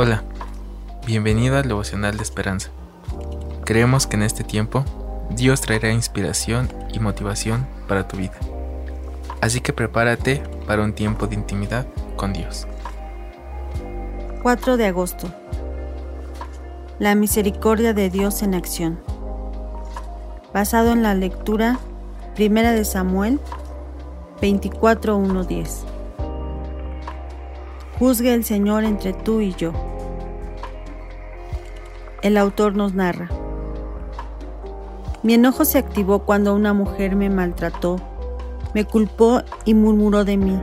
Hola, bienvenido al devocional de esperanza. Creemos que en este tiempo Dios traerá inspiración y motivación para tu vida. Así que prepárate para un tiempo de intimidad con Dios. 4 de agosto. La misericordia de Dios en acción. Basado en la lectura Primera de Samuel 24.1.10. Juzgue el Señor entre tú y yo. El autor nos narra. Mi enojo se activó cuando una mujer me maltrató, me culpó y murmuró de mí.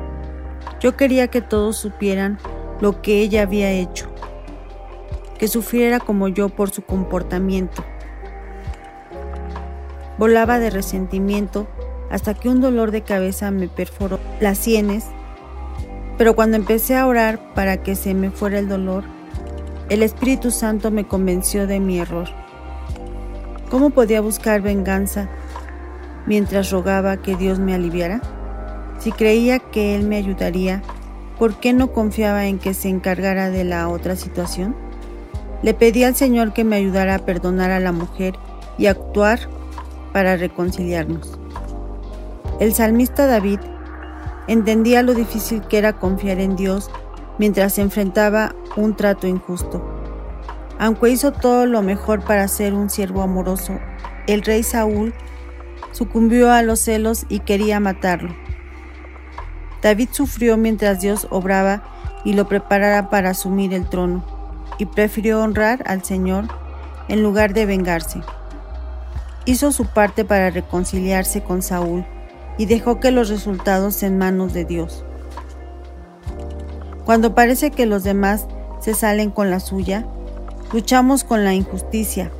Yo quería que todos supieran lo que ella había hecho, que sufriera como yo por su comportamiento. Volaba de resentimiento hasta que un dolor de cabeza me perforó las sienes, pero cuando empecé a orar para que se me fuera el dolor, el Espíritu Santo me convenció de mi error. ¿Cómo podía buscar venganza mientras rogaba que Dios me aliviara? Si creía que Él me ayudaría, ¿por qué no confiaba en que se encargara de la otra situación? Le pedí al Señor que me ayudara a perdonar a la mujer y actuar para reconciliarnos. El salmista David entendía lo difícil que era confiar en Dios mientras enfrentaba un trato injusto. Aunque hizo todo lo mejor para ser un siervo amoroso, el rey Saúl sucumbió a los celos y quería matarlo. David sufrió mientras Dios obraba y lo preparara para asumir el trono, y prefirió honrar al Señor en lugar de vengarse. Hizo su parte para reconciliarse con Saúl y dejó que los resultados en manos de Dios. Cuando parece que los demás se salen con la suya, luchamos con la injusticia,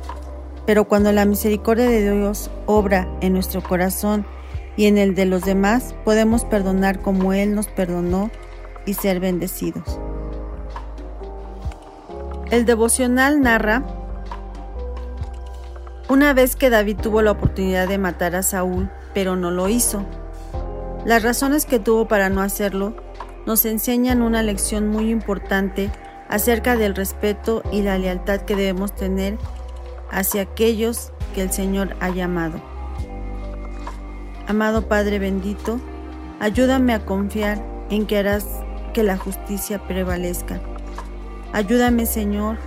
pero cuando la misericordia de Dios obra en nuestro corazón y en el de los demás, podemos perdonar como Él nos perdonó y ser bendecidos. El devocional narra una vez que David tuvo la oportunidad de matar a Saúl, pero no lo hizo. Las razones que tuvo para no hacerlo nos enseñan una lección muy importante acerca del respeto y la lealtad que debemos tener hacia aquellos que el Señor ha llamado. Amado Padre bendito, ayúdame a confiar en que harás que la justicia prevalezca. Ayúdame, Señor,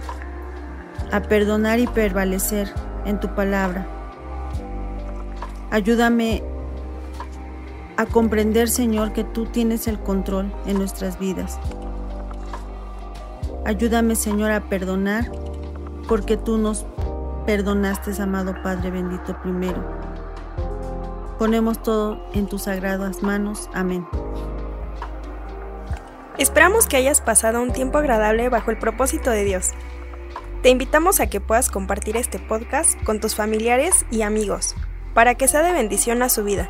a perdonar y prevalecer en tu palabra. Ayúdame a comprender, Señor, que tú tienes el control en nuestras vidas. Ayúdame, Señor, a perdonar porque tú nos perdonaste, amado Padre bendito primero. Ponemos todo en tus sagradas manos. Amén. Esperamos que hayas pasado un tiempo agradable bajo el propósito de Dios. Te invitamos a que puedas compartir este podcast con tus familiares y amigos para que sea de bendición a su vida.